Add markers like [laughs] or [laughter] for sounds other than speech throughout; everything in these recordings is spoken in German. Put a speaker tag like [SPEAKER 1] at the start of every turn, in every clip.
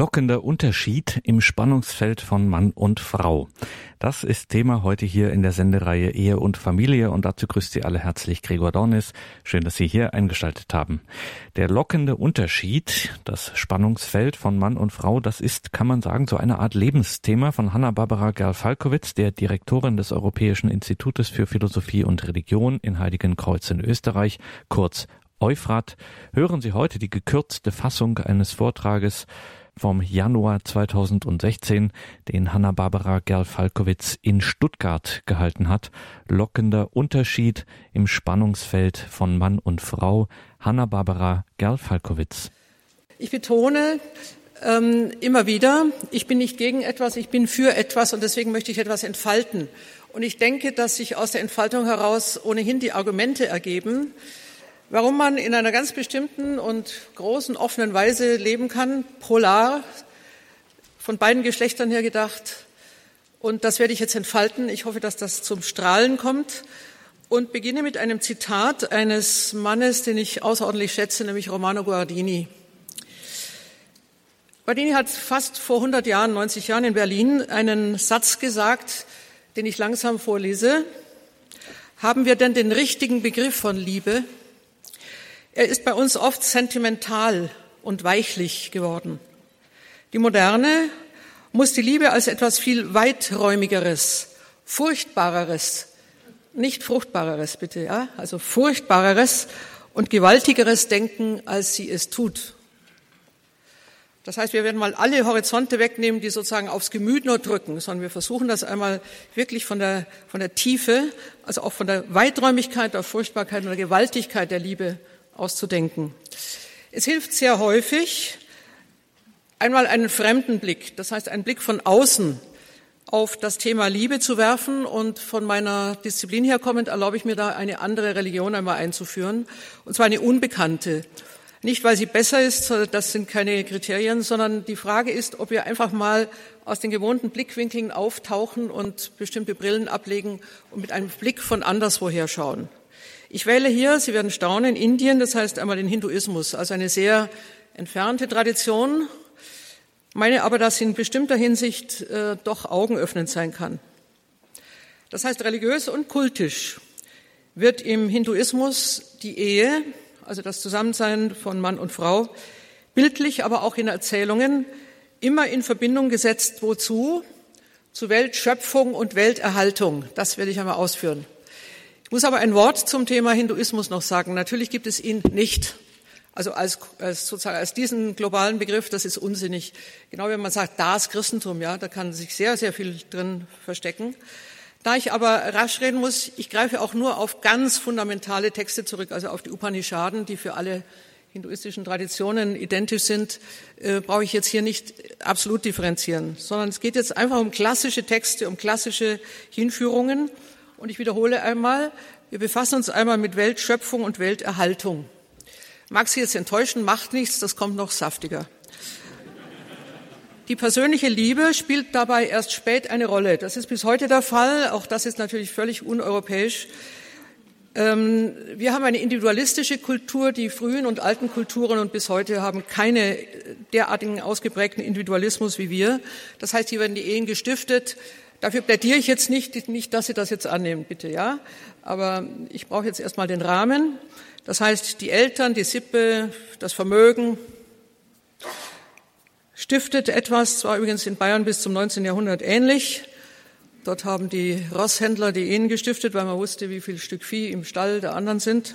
[SPEAKER 1] lockender Unterschied im Spannungsfeld von Mann und Frau. Das ist Thema heute hier in der Sendereihe Ehe und Familie und dazu grüßt Sie alle herzlich Gregor Dornis. Schön, dass Sie hier eingeschaltet haben. Der lockende Unterschied, das Spannungsfeld von Mann und Frau, das ist, kann man sagen, so eine Art Lebensthema von Hanna-Barbara Gerl-Falkowitz, der Direktorin des Europäischen Institutes für Philosophie und Religion in Heiligenkreuz in Österreich, kurz Euphrat. Hören Sie heute die gekürzte Fassung eines Vortrages vom Januar 2016, den Hanna-Barbara Gerl-Falkowitz in Stuttgart gehalten hat. Lockender Unterschied im Spannungsfeld von Mann und Frau. Hanna-Barbara Gerl-Falkowitz.
[SPEAKER 2] Ich betone ähm, immer wieder, ich bin nicht gegen etwas, ich bin für etwas und deswegen möchte ich etwas entfalten. Und ich denke, dass sich aus der Entfaltung heraus ohnehin die Argumente ergeben, Warum man in einer ganz bestimmten und großen offenen Weise leben kann, polar, von beiden Geschlechtern her gedacht. Und das werde ich jetzt entfalten. Ich hoffe, dass das zum Strahlen kommt. Und beginne mit einem Zitat eines Mannes, den ich außerordentlich schätze, nämlich Romano Guardini. Guardini hat fast vor 100 Jahren, 90 Jahren in Berlin einen Satz gesagt, den ich langsam vorlese. Haben wir denn den richtigen Begriff von Liebe? Er ist bei uns oft sentimental und weichlich geworden. Die Moderne muss die Liebe als etwas viel weiträumigeres, furchtbareres, nicht fruchtbareres bitte, ja, also furchtbareres und gewaltigeres denken, als sie es tut. Das heißt, wir werden mal alle Horizonte wegnehmen, die sozusagen aufs Gemüt nur drücken, sondern wir versuchen das einmal wirklich von der, von der Tiefe, also auch von der Weiträumigkeit, der Furchtbarkeit und der Gewaltigkeit der Liebe auszudenken. Es hilft sehr häufig, einmal einen fremden Blick, das heißt einen Blick von außen auf das Thema Liebe zu werfen und von meiner Disziplin her kommend erlaube ich mir da eine andere Religion einmal einzuführen, und zwar eine unbekannte. Nicht, weil sie besser ist, das sind keine Kriterien, sondern die Frage ist, ob wir einfach mal aus den gewohnten Blickwinkeln auftauchen und bestimmte Brillen ablegen und mit einem Blick von anderswoher schauen. Ich wähle hier, Sie werden staunen, Indien, das heißt einmal den Hinduismus, also eine sehr entfernte Tradition, meine aber, dass in bestimmter Hinsicht äh, doch augenöffnend sein kann. Das heißt, religiös und kultisch wird im Hinduismus die Ehe, also das Zusammensein von Mann und Frau, bildlich, aber auch in Erzählungen immer in Verbindung gesetzt. Wozu? Zu Weltschöpfung und Welterhaltung. Das werde ich einmal ausführen. Ich muss aber ein Wort zum Thema Hinduismus noch sagen. Natürlich gibt es ihn nicht. Also als, als sozusagen als diesen globalen Begriff, das ist unsinnig. Genau wenn man sagt, das Christentum, ja, da kann sich sehr, sehr viel drin verstecken. Da ich aber rasch reden muss, ich greife auch nur auf ganz fundamentale Texte zurück, also auf die Upanishaden, die für alle hinduistischen Traditionen identisch sind, äh, brauche ich jetzt hier nicht absolut differenzieren, sondern es geht jetzt einfach um klassische Texte, um klassische Hinführungen. Und ich wiederhole einmal, wir befassen uns einmal mit Weltschöpfung und Welterhaltung. Mag Sie jetzt enttäuschen, macht nichts, das kommt noch saftiger. Die persönliche Liebe spielt dabei erst spät eine Rolle. Das ist bis heute der Fall. Auch das ist natürlich völlig uneuropäisch. Ähm, wir haben eine individualistische Kultur. Die frühen und alten Kulturen und bis heute haben keine derartigen ausgeprägten Individualismus wie wir. Das heißt, hier werden die Ehen gestiftet Dafür plädiere ich jetzt nicht, nicht, dass Sie das jetzt annehmen, bitte, ja. Aber ich brauche jetzt erstmal den Rahmen. Das heißt, die Eltern, die Sippe, das Vermögen stiftet etwas, zwar übrigens in Bayern bis zum 19. Jahrhundert ähnlich. Dort haben die Rosshändler die Ehen gestiftet, weil man wusste, wie viel Stück Vieh im Stall der anderen sind.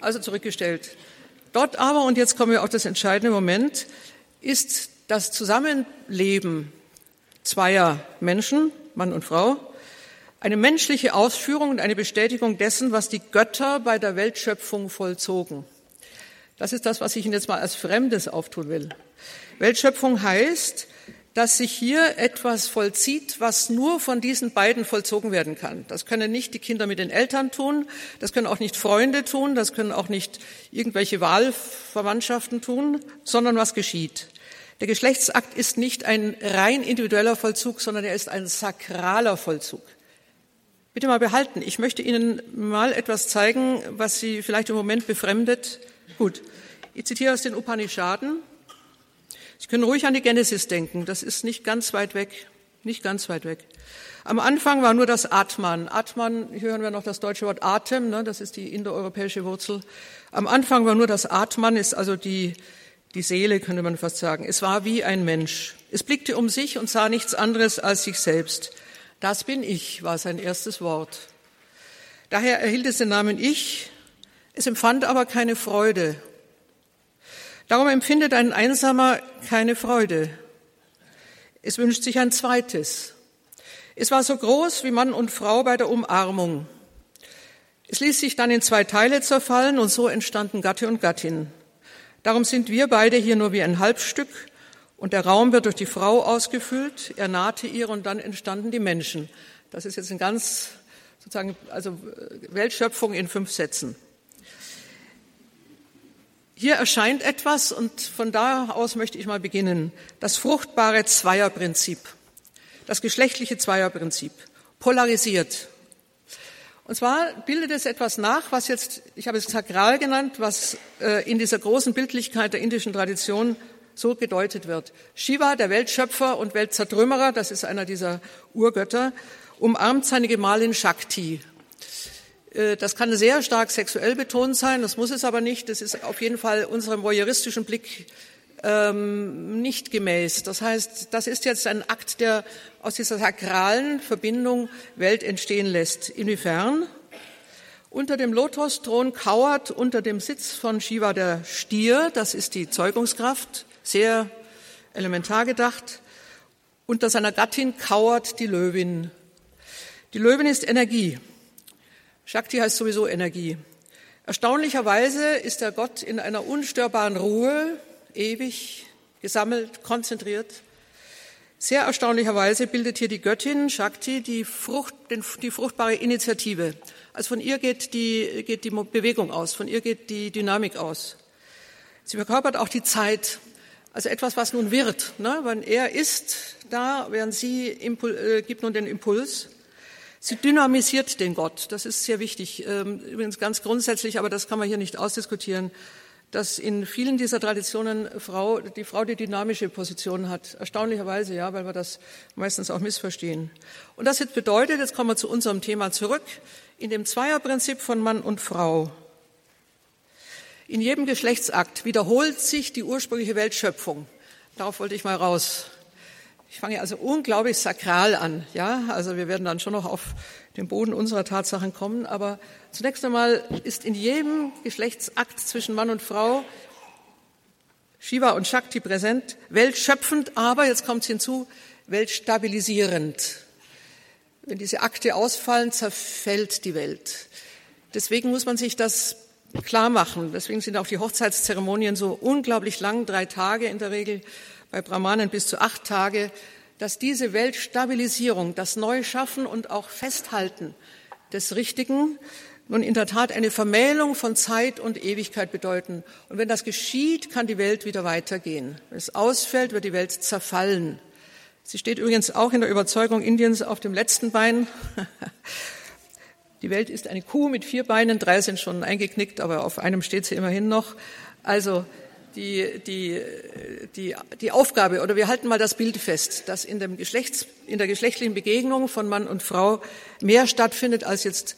[SPEAKER 2] Also zurückgestellt. Dort aber, und jetzt kommen wir auf das entscheidende Moment, ist das Zusammenleben zweier Menschen, Mann und Frau, eine menschliche Ausführung und eine Bestätigung dessen, was die Götter bei der Weltschöpfung vollzogen. Das ist das, was ich Ihnen jetzt mal als Fremdes auftun will. Weltschöpfung heißt, dass sich hier etwas vollzieht, was nur von diesen beiden vollzogen werden kann. Das können nicht die Kinder mit den Eltern tun, das können auch nicht Freunde tun, das können auch nicht irgendwelche Wahlverwandtschaften tun, sondern was geschieht. Der Geschlechtsakt ist nicht ein rein individueller Vollzug, sondern er ist ein sakraler Vollzug. Bitte mal behalten. Ich möchte Ihnen mal etwas zeigen, was Sie vielleicht im Moment befremdet. Gut. Ich zitiere aus den Upanishaden. Sie können ruhig an die Genesis denken, das ist nicht ganz weit weg, nicht ganz weit weg. Am Anfang war nur das Atman. Atman, hier hören wir noch das deutsche Wort Atem, ne, das ist die indoeuropäische Wurzel. Am Anfang war nur das Atman, ist also die, die Seele, könnte man fast sagen. Es war wie ein Mensch. Es blickte um sich und sah nichts anderes als sich selbst. Das bin ich, war sein erstes Wort. Daher erhielt es den Namen Ich. Es empfand aber keine Freude. Darum empfindet ein Einsamer keine Freude. Es wünscht sich ein zweites. Es war so groß wie Mann und Frau bei der Umarmung. Es ließ sich dann in zwei Teile zerfallen und so entstanden Gatte und Gattin. Darum sind wir beide hier nur wie ein Halbstück und der Raum wird durch die Frau ausgefüllt. Er nahte ihr und dann entstanden die Menschen. Das ist jetzt ein ganz sozusagen also Weltschöpfung in fünf Sätzen. Hier erscheint etwas und von da aus möchte ich mal beginnen. Das fruchtbare Zweierprinzip das geschlechtliche Zweierprinzip, polarisiert. Und zwar bildet es etwas nach, was jetzt, ich habe es sakral genannt, was äh, in dieser großen Bildlichkeit der indischen Tradition so gedeutet wird. Shiva, der Weltschöpfer und Weltzertrümmerer, das ist einer dieser Urgötter, umarmt seine Gemahlin Shakti. Äh, das kann sehr stark sexuell betont sein, das muss es aber nicht. Das ist auf jeden Fall unserem voyeuristischen Blick ähm, nicht gemäß. Das heißt, das ist jetzt ein Akt, der aus dieser sakralen Verbindung Welt entstehen lässt. Inwiefern? Unter dem Lotusthron kauert unter dem Sitz von Shiva der Stier, das ist die Zeugungskraft, sehr elementar gedacht. Unter seiner Gattin kauert die Löwin. Die Löwin ist Energie. Shakti heißt sowieso Energie. Erstaunlicherweise ist der Gott in einer unstörbaren Ruhe, ewig gesammelt, konzentriert. Sehr erstaunlicherweise bildet hier die Göttin Shakti die, Frucht, die fruchtbare Initiative. Also von ihr geht die, geht die Bewegung aus, von ihr geht die Dynamik aus. Sie verkörpert auch die Zeit, also etwas, was nun wird. Ne? Wenn er ist da, während sie Impul äh, gibt nun den Impuls. Sie dynamisiert den Gott. Das ist sehr wichtig. Ähm, übrigens ganz grundsätzlich, aber das kann man hier nicht ausdiskutieren dass in vielen dieser Traditionen Frau, die Frau die dynamische Position hat. Erstaunlicherweise, ja, weil wir das meistens auch missverstehen. Und das jetzt bedeutet, jetzt kommen wir zu unserem Thema zurück, in dem Zweierprinzip von Mann und Frau. In jedem Geschlechtsakt wiederholt sich die ursprüngliche Weltschöpfung. Darauf wollte ich mal raus. Ich fange also unglaublich sakral an, ja. Also wir werden dann schon noch auf den Boden unserer Tatsachen kommen. Aber zunächst einmal ist in jedem Geschlechtsakt zwischen Mann und Frau Shiva und Shakti präsent, weltschöpfend, aber jetzt kommt es hinzu, weltstabilisierend. Wenn diese Akte ausfallen, zerfällt die Welt. Deswegen muss man sich das klar machen. Deswegen sind auch die Hochzeitszeremonien so unglaublich lang, drei Tage in der Regel bei Brahmanen bis zu acht Tage, dass diese Weltstabilisierung, das Neuschaffen und auch Festhalten des Richtigen nun in der Tat eine Vermählung von Zeit und Ewigkeit bedeuten. Und wenn das geschieht, kann die Welt wieder weitergehen. Wenn es ausfällt, wird die Welt zerfallen. Sie steht übrigens auch in der Überzeugung Indiens auf dem letzten Bein. [laughs] Die Welt ist eine Kuh mit vier Beinen, drei sind schon eingeknickt, aber auf einem steht sie immerhin noch. Also die, die, die, die Aufgabe, oder wir halten mal das Bild fest, dass in, dem Geschlechts, in der geschlechtlichen Begegnung von Mann und Frau mehr stattfindet als jetzt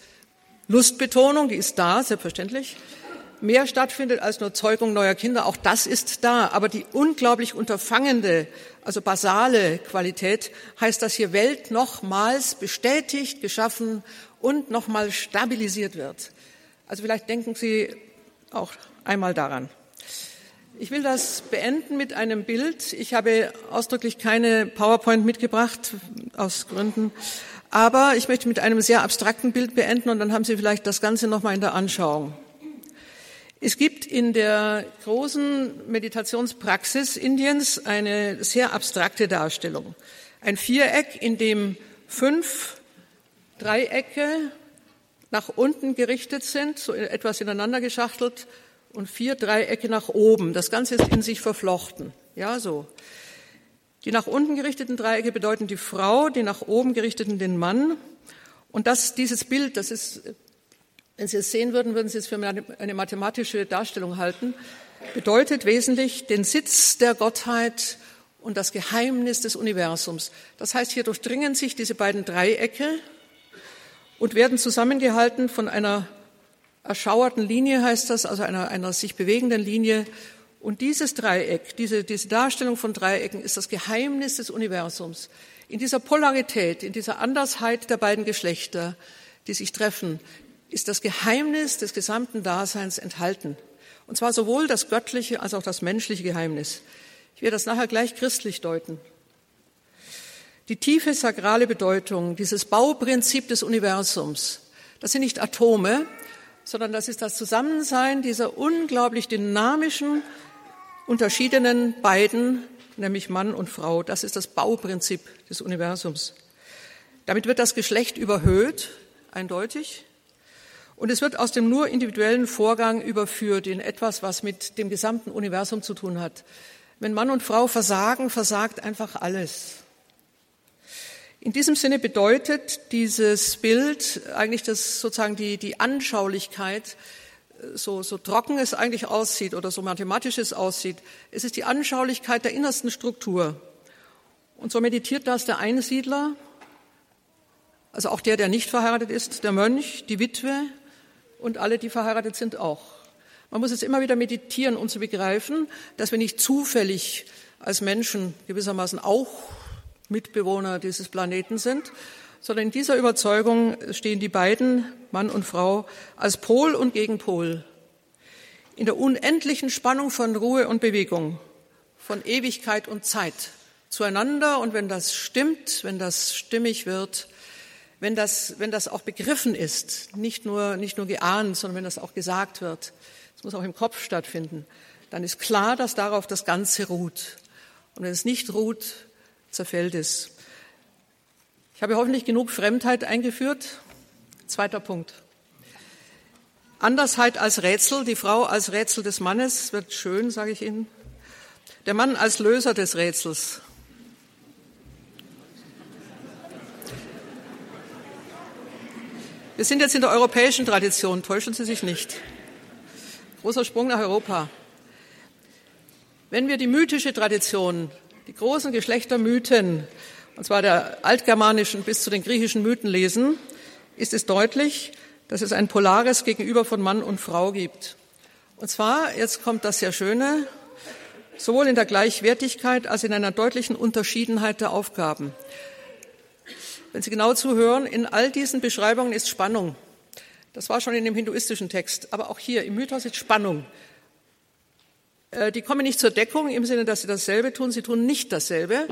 [SPEAKER 2] Lustbetonung, die ist da, selbstverständlich, mehr stattfindet als nur Zeugung neuer Kinder, auch das ist da. Aber die unglaublich unterfangende, also basale Qualität heißt, dass hier Welt nochmals bestätigt, geschaffen und nochmal stabilisiert wird. Also vielleicht denken Sie auch einmal daran. Ich will das beenden mit einem Bild. Ich habe ausdrücklich keine PowerPoint mitgebracht, aus Gründen. Aber ich möchte mit einem sehr abstrakten Bild beenden und dann haben Sie vielleicht das Ganze nochmal in der Anschauung. Es gibt in der großen Meditationspraxis Indiens eine sehr abstrakte Darstellung. Ein Viereck, in dem fünf Dreiecke nach unten gerichtet sind, so etwas ineinander geschachtelt und vier Dreiecke nach oben. Das Ganze ist in sich verflochten. Ja, so. Die nach unten gerichteten Dreiecke bedeuten die Frau, die nach oben gerichteten den Mann. Und das, dieses Bild, das ist wenn Sie es sehen würden, würden Sie es für eine mathematische Darstellung halten, bedeutet wesentlich den Sitz der Gottheit und das Geheimnis des Universums. Das heißt, hier durchdringen sich diese beiden Dreiecke und werden zusammengehalten von einer erschauerten Linie, heißt das, also einer, einer sich bewegenden Linie. Und dieses Dreieck, diese, diese Darstellung von Dreiecken ist das Geheimnis des Universums. In dieser Polarität, in dieser Andersheit der beiden Geschlechter, die sich treffen, ist das Geheimnis des gesamten Daseins enthalten. Und zwar sowohl das göttliche als auch das menschliche Geheimnis. Ich werde das nachher gleich christlich deuten. Die tiefe sakrale Bedeutung, dieses Bauprinzip des Universums, das sind nicht Atome, sondern das ist das Zusammensein dieser unglaublich dynamischen, unterschiedenen beiden, nämlich Mann und Frau. Das ist das Bauprinzip des Universums. Damit wird das Geschlecht überhöht, eindeutig. Und es wird aus dem nur individuellen Vorgang überführt in etwas, was mit dem gesamten Universum zu tun hat. Wenn Mann und Frau versagen, versagt einfach alles. In diesem Sinne bedeutet dieses Bild eigentlich das sozusagen die, die Anschaulichkeit, so, so trocken es eigentlich aussieht oder so mathematisch es aussieht. Es ist die Anschaulichkeit der innersten Struktur. Und so meditiert das der Einsiedler, also auch der, der nicht verheiratet ist, der Mönch, die Witwe, und alle, die verheiratet sind, auch. Man muss es immer wieder meditieren, um zu begreifen, dass wir nicht zufällig als Menschen gewissermaßen auch Mitbewohner dieses Planeten sind, sondern in dieser Überzeugung stehen die beiden, Mann und Frau, als Pol und Gegenpol. In der unendlichen Spannung von Ruhe und Bewegung, von Ewigkeit und Zeit zueinander. Und wenn das stimmt, wenn das stimmig wird, wenn das, wenn das auch begriffen ist, nicht nur, nicht nur geahnt, sondern wenn das auch gesagt wird, es muss auch im Kopf stattfinden, dann ist klar, dass darauf das Ganze ruht. Und wenn es nicht ruht, zerfällt es. Ich habe hoffentlich genug Fremdheit eingeführt. Zweiter Punkt. Andersheit als Rätsel, die Frau als Rätsel des Mannes, wird schön, sage ich Ihnen. Der Mann als Löser des Rätsels. Wir sind jetzt in der europäischen Tradition, täuschen Sie sich nicht. Großer Sprung nach Europa. Wenn wir die mythische Tradition, die großen Geschlechtermythen, und zwar der altgermanischen bis zu den griechischen Mythen lesen, ist es deutlich, dass es ein polares Gegenüber von Mann und Frau gibt. Und zwar, jetzt kommt das sehr Schöne, sowohl in der Gleichwertigkeit als in einer deutlichen Unterschiedenheit der Aufgaben. Wenn Sie genau zuhören, in all diesen Beschreibungen ist Spannung. Das war schon in dem hinduistischen Text, aber auch hier im Mythos ist Spannung. Äh, die kommen nicht zur Deckung im Sinne, dass sie dasselbe tun, sie tun nicht dasselbe,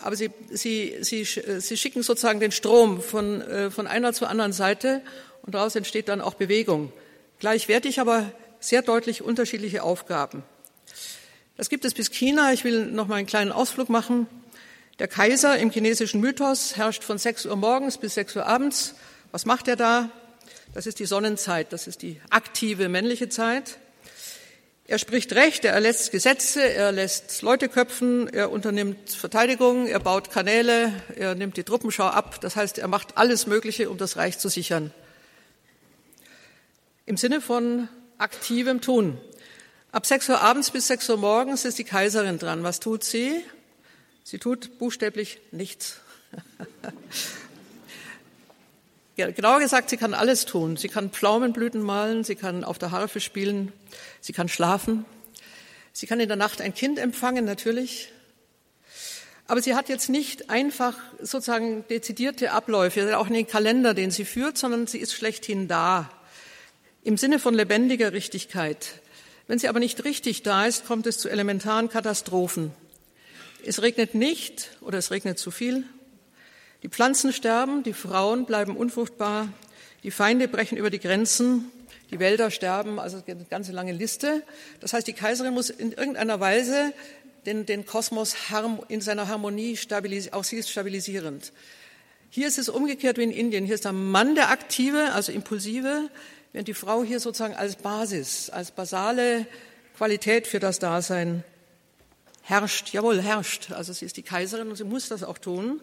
[SPEAKER 2] aber sie, sie, sie, sie schicken sozusagen den Strom von, äh, von einer zur anderen Seite und daraus entsteht dann auch Bewegung. Gleichwertig, aber sehr deutlich unterschiedliche Aufgaben. Das gibt es bis China. Ich will noch mal einen kleinen Ausflug machen. Der Kaiser im chinesischen Mythos herrscht von 6 Uhr morgens bis 6 Uhr abends. Was macht er da? Das ist die Sonnenzeit, das ist die aktive männliche Zeit. Er spricht Recht, er erlässt Gesetze, er lässt Leute köpfen, er unternimmt Verteidigung, er baut Kanäle, er nimmt die Truppenschau ab. Das heißt, er macht alles Mögliche, um das Reich zu sichern. Im Sinne von aktivem Tun. Ab 6 Uhr abends bis 6 Uhr morgens ist die Kaiserin dran. Was tut sie? Sie tut buchstäblich nichts. [laughs] genauer gesagt, sie kann alles tun. Sie kann Pflaumenblüten malen, sie kann auf der Harfe spielen, sie kann schlafen, sie kann in der Nacht ein Kind empfangen, natürlich. Aber sie hat jetzt nicht einfach sozusagen dezidierte Abläufe, auch in den Kalender, den sie führt, sondern sie ist schlechthin da. Im Sinne von lebendiger Richtigkeit. Wenn sie aber nicht richtig da ist, kommt es zu elementaren Katastrophen. Es regnet nicht oder es regnet zu viel. Die Pflanzen sterben, die Frauen bleiben unfruchtbar, die Feinde brechen über die Grenzen, die Wälder sterben, also eine ganze lange Liste. Das heißt, die Kaiserin muss in irgendeiner Weise den, den Kosmos in seiner Harmonie stabilisieren, auch sie ist stabilisierend. Hier ist es umgekehrt wie in Indien. Hier ist der Mann der Aktive, also Impulsive, während die Frau hier sozusagen als Basis, als basale Qualität für das Dasein herrscht, jawohl, herrscht. Also sie ist die Kaiserin und sie muss das auch tun.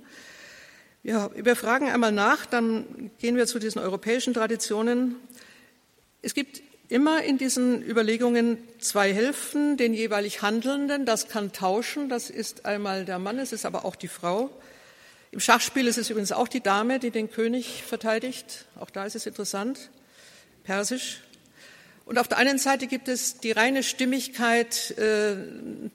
[SPEAKER 2] Ja, wir fragen einmal nach, dann gehen wir zu diesen europäischen Traditionen. Es gibt immer in diesen Überlegungen zwei Hälften, den jeweilig Handelnden. Das kann tauschen. Das ist einmal der Mann, es ist aber auch die Frau. Im Schachspiel ist es übrigens auch die Dame, die den König verteidigt. Auch da ist es interessant. Persisch. Und auf der einen Seite gibt es die reine Stimmigkeit äh,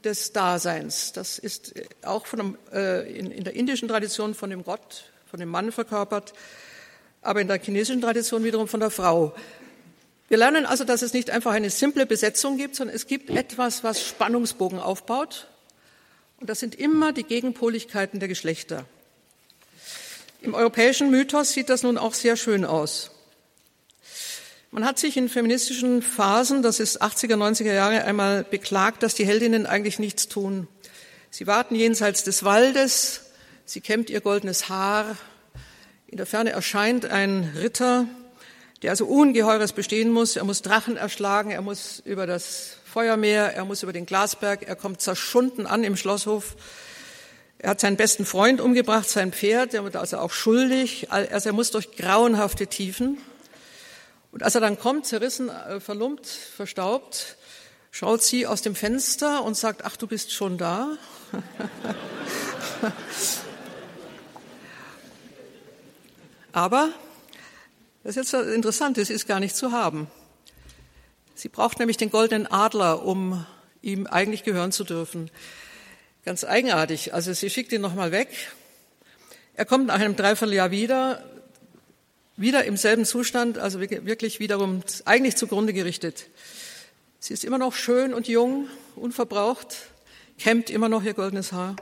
[SPEAKER 2] des Daseins. Das ist auch von dem, äh, in, in der indischen Tradition von dem Gott, von dem Mann verkörpert, aber in der chinesischen Tradition wiederum von der Frau. Wir lernen also, dass es nicht einfach eine simple Besetzung gibt, sondern es gibt etwas, was Spannungsbogen aufbaut. Und das sind immer die Gegenpoligkeiten der Geschlechter. Im europäischen Mythos sieht das nun auch sehr schön aus. Man hat sich in feministischen Phasen, das ist 80er, 90er Jahre, einmal beklagt, dass die Heldinnen eigentlich nichts tun. Sie warten jenseits des Waldes, sie kämmt ihr goldenes Haar, in der Ferne erscheint ein Ritter, der also Ungeheures bestehen muss. Er muss Drachen erschlagen, er muss über das Feuermeer, er muss über den Glasberg, er kommt zerschunden an im Schlosshof. Er hat seinen besten Freund umgebracht, sein Pferd, er wird also auch schuldig. Also er muss durch grauenhafte Tiefen. Und als er dann kommt, zerrissen, äh, verlumpt, verstaubt, schaut sie aus dem Fenster und sagt, ach, du bist schon da. [laughs] Aber, das ist jetzt interessant, es ist gar nicht zu haben. Sie braucht nämlich den goldenen Adler, um ihm eigentlich gehören zu dürfen. Ganz eigenartig. Also sie schickt ihn nochmal weg. Er kommt nach einem Dreivierteljahr wieder, wieder im selben Zustand, also wirklich wiederum eigentlich zugrunde gerichtet. Sie ist immer noch schön und jung, unverbraucht, kämmt immer noch ihr goldenes Haar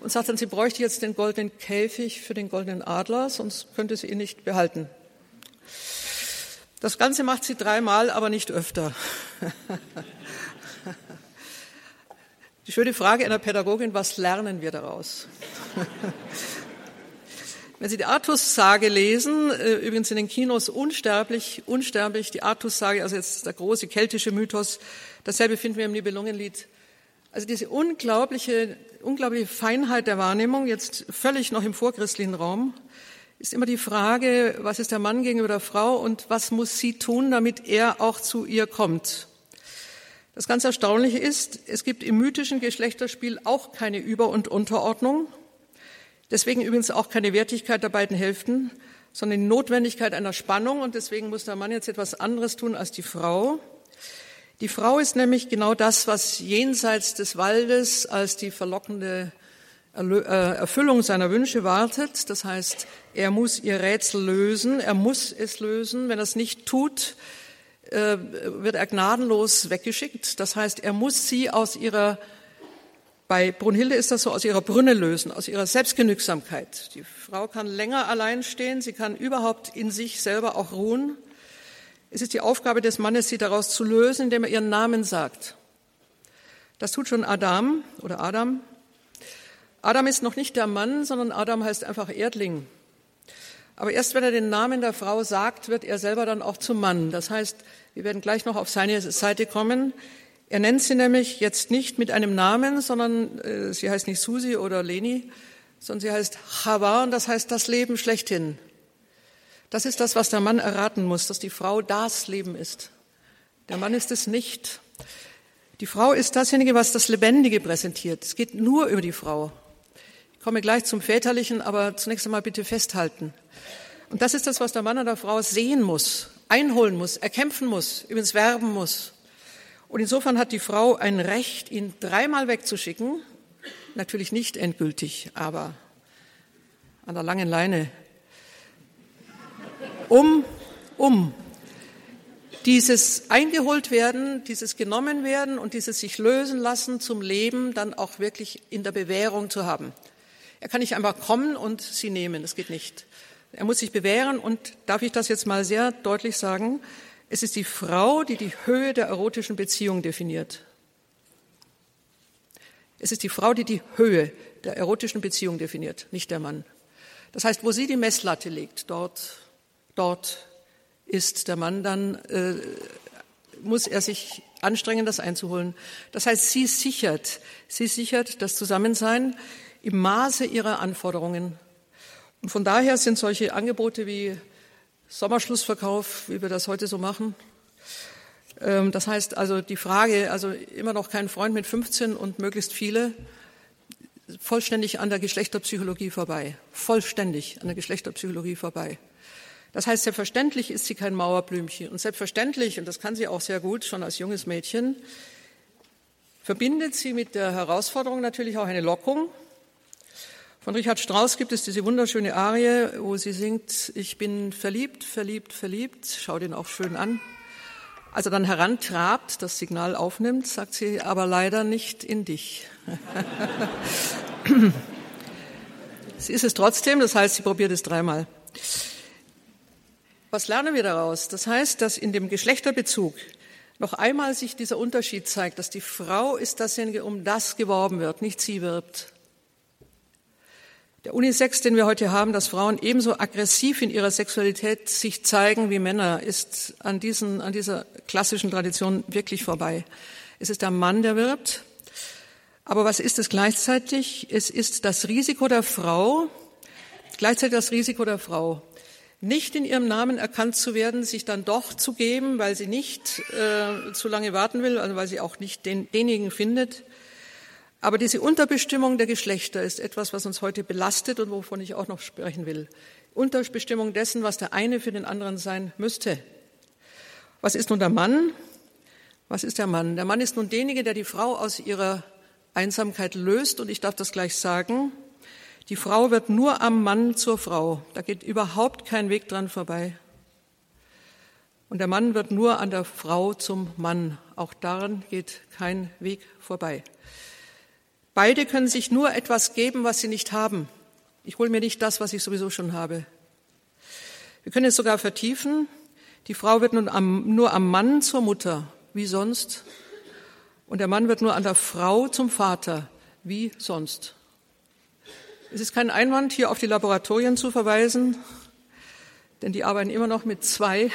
[SPEAKER 2] und sagt dann, sie bräuchte jetzt den goldenen Käfig für den goldenen Adler, sonst könnte sie ihn nicht behalten. Das Ganze macht sie dreimal, aber nicht öfter. [laughs] Die schöne Frage einer Pädagogin, was lernen wir daraus? [laughs] Wenn Sie die Artus-Sage lesen, äh, übrigens in den Kinos unsterblich, unsterblich, die Artus-Sage, also jetzt der große keltische Mythos, dasselbe finden wir im Nibelungenlied. Also diese unglaubliche, unglaubliche Feinheit der Wahrnehmung, jetzt völlig noch im vorchristlichen Raum, ist immer die Frage, was ist der Mann gegenüber der Frau und was muss sie tun, damit er auch zu ihr kommt. Das ganz Erstaunliche ist, es gibt im mythischen Geschlechterspiel auch keine Über- und Unterordnung. Deswegen übrigens auch keine Wertigkeit der beiden Hälften, sondern die Notwendigkeit einer Spannung. Und deswegen muss der Mann jetzt etwas anderes tun als die Frau. Die Frau ist nämlich genau das, was jenseits des Waldes als die verlockende äh, Erfüllung seiner Wünsche wartet. Das heißt, er muss ihr Rätsel lösen, er muss es lösen. Wenn er es nicht tut, äh, wird er gnadenlos weggeschickt. Das heißt, er muss sie aus ihrer, bei Brunhilde ist das so, aus ihrer Brünne lösen, aus ihrer Selbstgenügsamkeit. Die Frau kann länger allein stehen, sie kann überhaupt in sich selber auch ruhen. Es ist die Aufgabe des Mannes, sie daraus zu lösen, indem er ihren Namen sagt. Das tut schon Adam oder Adam. Adam ist noch nicht der Mann, sondern Adam heißt einfach Erdling. Aber erst wenn er den Namen der Frau sagt, wird er selber dann auch zum Mann. Das heißt, wir werden gleich noch auf seine Seite kommen. Er nennt sie nämlich jetzt nicht mit einem Namen, sondern äh, sie heißt nicht Susi oder Leni, sondern sie heißt Chava und das heißt das Leben schlechthin. Das ist das, was der Mann erraten muss, dass die Frau das Leben ist. Der Mann ist es nicht. Die Frau ist dasjenige, was das Lebendige präsentiert. Es geht nur über die Frau. Ich komme gleich zum Väterlichen, aber zunächst einmal bitte festhalten. Und das ist das, was der Mann an der Frau sehen muss, einholen muss, erkämpfen muss, übrigens werben muss. Und insofern hat die Frau ein Recht, ihn dreimal wegzuschicken. Natürlich nicht endgültig, aber an der langen Leine. Um, um dieses eingeholt werden, dieses genommen werden und dieses sich lösen lassen zum Leben dann auch wirklich in der Bewährung zu haben. Er kann nicht einfach kommen und sie nehmen, das geht nicht. Er muss sich bewähren und darf ich das jetzt mal sehr deutlich sagen, es ist die Frau, die die Höhe der erotischen Beziehung definiert. Es ist die Frau, die die Höhe der erotischen Beziehung definiert, nicht der Mann. Das heißt, wo sie die Messlatte legt, dort, dort ist der Mann dann, äh, muss er sich anstrengen, das einzuholen. Das heißt, sie sichert, sie sichert das Zusammensein im Maße ihrer Anforderungen und von daher sind solche Angebote wie Sommerschlussverkauf, wie wir das heute so machen, Ähm, das heißt also die Frage, also immer noch kein Freund mit 15 und möglichst viele, vollständig an der Geschlechterpsychologie vorbei. Vollständig an der Geschlechterpsychologie vorbei. Das heißt, selbstverständlich ist sie kein Mauerblümchen. Und selbstverständlich, und das kann sie auch sehr gut, schon als junges Mädchen, verbindet sie mit der Herausforderung natürlich auch eine Lockung. Von Richard Strauss gibt es diese wunderschöne Arie, wo sie singt, ich bin verliebt, verliebt, verliebt, schau den auch schön an. Als er dann herantrabt, das Signal aufnimmt, sagt sie, aber leider nicht in dich. [laughs] sie ist es trotzdem, das heißt, sie probiert es dreimal. Was lernen wir daraus? Das heißt, dass in dem Geschlechterbezug noch einmal sich dieser Unterschied zeigt, dass die Frau ist dasjenige, um das geworben wird, nicht sie wirbt. Der Unisex, den wir heute haben, dass Frauen ebenso aggressiv in ihrer Sexualität sich zeigen wie Männer, ist an, diesen, an dieser klassischen Tradition wirklich vorbei. Es ist der Mann, der wirbt. Aber was ist es gleichzeitig? Es ist das Risiko der Frau, gleichzeitig das Risiko der Frau, nicht in ihrem Namen erkannt zu werden, sich dann doch zu geben, weil sie nicht äh, zu lange warten will, also weil sie auch nicht den, denjenigen findet, aber diese Unterbestimmung der Geschlechter ist etwas, was uns heute belastet und wovon ich auch noch sprechen will. Unterbestimmung dessen, was der eine für den anderen sein müsste. Was ist nun der Mann? Was ist der Mann? Der Mann ist nun derjenige, der die Frau aus ihrer Einsamkeit löst. Und ich darf das gleich sagen. Die Frau wird nur am Mann zur Frau. Da geht überhaupt kein Weg dran vorbei. Und der Mann wird nur an der Frau zum Mann. Auch daran geht kein Weg vorbei. Beide können sich nur etwas geben, was sie nicht haben. Ich hole mir nicht das, was ich sowieso schon habe. Wir können es sogar vertiefen. Die Frau wird nun am, nur am Mann zur Mutter, wie sonst. Und der Mann wird nur an der Frau zum Vater, wie sonst. Es ist kein Einwand, hier auf die Laboratorien zu verweisen, denn die arbeiten immer noch mit zwei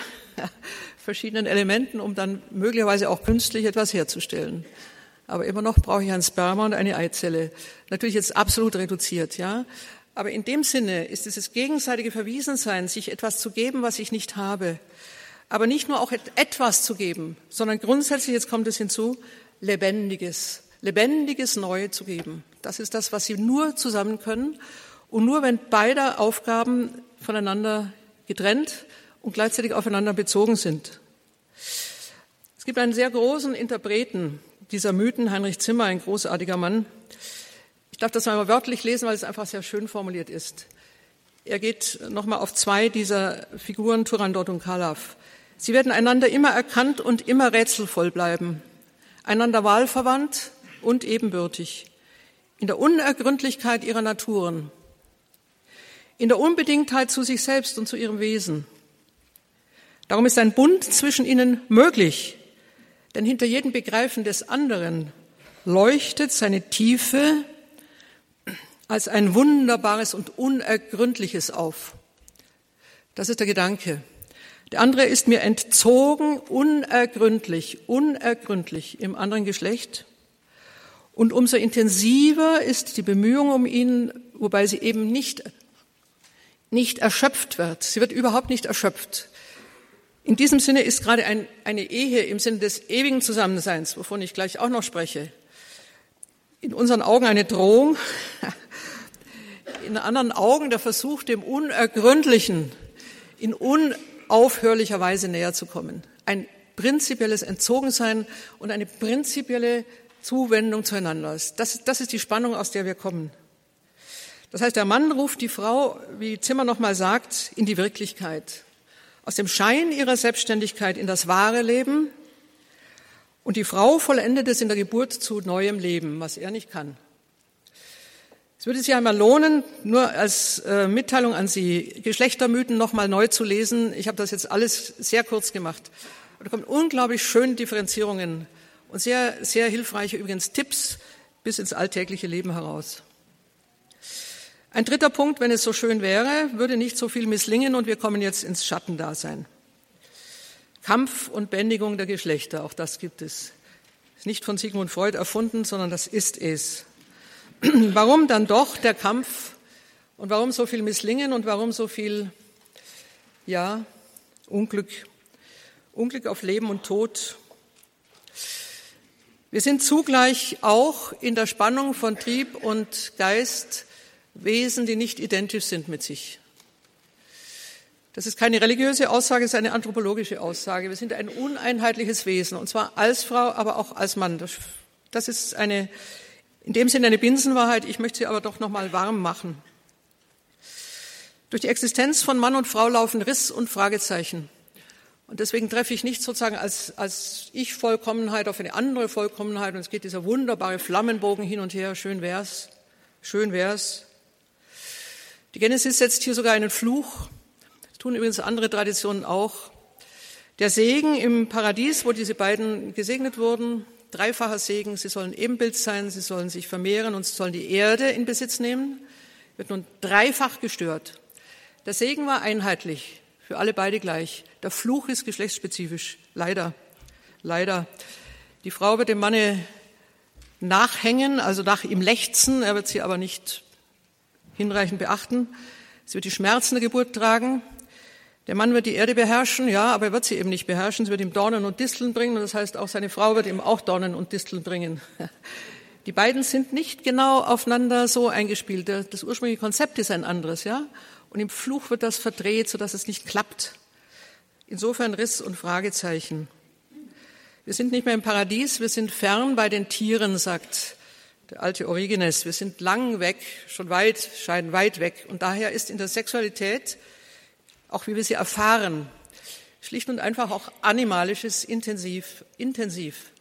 [SPEAKER 2] [laughs] verschiedenen Elementen, um dann möglicherweise auch künstlich etwas herzustellen aber immer noch brauche ich ein Sperma und eine Eizelle. Natürlich jetzt absolut reduziert, ja. Aber in dem Sinne ist dieses gegenseitige Verwiesensein, sich etwas zu geben, was ich nicht habe. Aber nicht nur auch etwas zu geben, sondern grundsätzlich, jetzt kommt es hinzu, lebendiges, lebendiges Neue zu geben. Das ist das, was sie nur zusammen können. Und nur wenn beide Aufgaben voneinander getrennt und gleichzeitig aufeinander bezogen sind. Es gibt einen sehr großen Interpreten dieser Mythen, Heinrich Zimmer, ein großartiger Mann. Ich darf das mal wörtlich lesen, weil es einfach sehr schön formuliert ist. Er geht nochmal auf zwei dieser Figuren, Turandot und Kalaf. Sie werden einander immer erkannt und immer rätselvoll bleiben, einander wahlverwandt und ebenbürtig, in der Unergründlichkeit ihrer Naturen, in der Unbedingtheit zu sich selbst und zu ihrem Wesen. Darum ist ein Bund zwischen ihnen möglich, denn hinter jedem Begreifen des anderen leuchtet seine Tiefe als ein wunderbares und unergründliches auf. Das ist der Gedanke. Der andere ist mir entzogen, unergründlich, unergründlich im anderen Geschlecht. Und umso intensiver ist die Bemühung um ihn, wobei sie eben nicht, nicht erschöpft wird. Sie wird überhaupt nicht erschöpft. In diesem Sinne ist gerade ein, eine Ehe im Sinne des ewigen Zusammenseins, wovon ich gleich auch noch spreche, in unseren Augen eine Drohung, [laughs] in anderen Augen der Versuch, dem Unergründlichen in unaufhörlicher Weise näher zu kommen. Ein prinzipielles Entzogensein und eine prinzipielle Zuwendung zueinander. Das, das ist die Spannung, aus der wir kommen. Das heißt, der Mann ruft die Frau, wie Zimmer nochmal sagt, in die Wirklichkeit aus dem Schein ihrer Selbstständigkeit in das wahre Leben und die Frau vollendet es in der Geburt zu neuem Leben, was er nicht kann. Es würde sich einmal lohnen, nur als äh, Mitteilung an Sie, Geschlechtermythen nochmal neu zu lesen. Ich habe das jetzt alles sehr kurz gemacht. Und da kommen unglaublich schöne Differenzierungen und sehr, sehr hilfreiche übrigens Tipps bis ins alltägliche Leben heraus. Ein dritter Punkt, wenn es so schön wäre, würde nicht so viel misslingen und wir kommen jetzt ins Schattendasein. Kampf und Bändigung der Geschlechter, auch das gibt es. Ist nicht von Sigmund Freud erfunden, sondern das ist es. [clears throat] Warum dann doch der Kampf und warum so viel misslingen und warum so viel, ja, Unglück Unglück auf Leben und Tod. Wir sind zugleich auch in der Spannung von Trieb und Geist Wesen, die nicht identisch sind mit sich. Das ist keine religiöse Aussage, es ist eine anthropologische Aussage. Wir sind ein uneinheitliches Wesen, und zwar als Frau, aber auch als Mann. Das ist eine, in dem Sinne eine Binsenwahrheit. Ich möchte sie aber doch noch mal warm machen. Durch die Existenz von Mann und Frau laufen Riss und Fragezeichen. Und deswegen treffe ich nicht sozusagen als, als Ich-Vollkommenheit auf eine andere Vollkommenheit. Und es geht dieser wunderbare Flammenbogen hin und her. Schön wär's. Schön wär's. Die Genesis setzt hier sogar einen Fluch tun übrigens andere Traditionen auch. Der Segen im Paradies, wo diese beiden gesegnet wurden, dreifacher Segen, sie sollen Ebenbild sein, sie sollen sich vermehren und sie sollen die Erde in Besitz nehmen, wird nun dreifach gestört. Der Segen war einheitlich, für alle beide gleich. Der Fluch ist geschlechtsspezifisch, leider, leider. Die Frau wird dem Manne nachhängen, also nach ihm lechzen, er wird sie aber nicht hinreichend beachten. Sie wird die Schmerzen der Geburt tragen. Der Mann wird die Erde beherrschen, ja, aber er wird sie eben nicht beherrschen. Sie wird ihm Dornen und Disteln bringen und das heißt, auch seine Frau wird ihm auch Dornen und Disteln bringen. [laughs] Die beiden sind nicht genau aufeinander so eingespielt. Das ursprüngliche Konzept ist ein anderes, ja. Und im Fluch wird das verdreht, sodass es nicht klappt. Insofern Riss und Fragezeichen. Wir sind nicht mehr im Paradies, wir sind fern bei den Tieren, sagt der alte Origenes. Wir sind lang weg, schon weit, scheiden weit weg. Und daher ist in der Sexualität auch wie wir sie erfahren. Schlicht und einfach auch animalisches, intensiv, intensiv.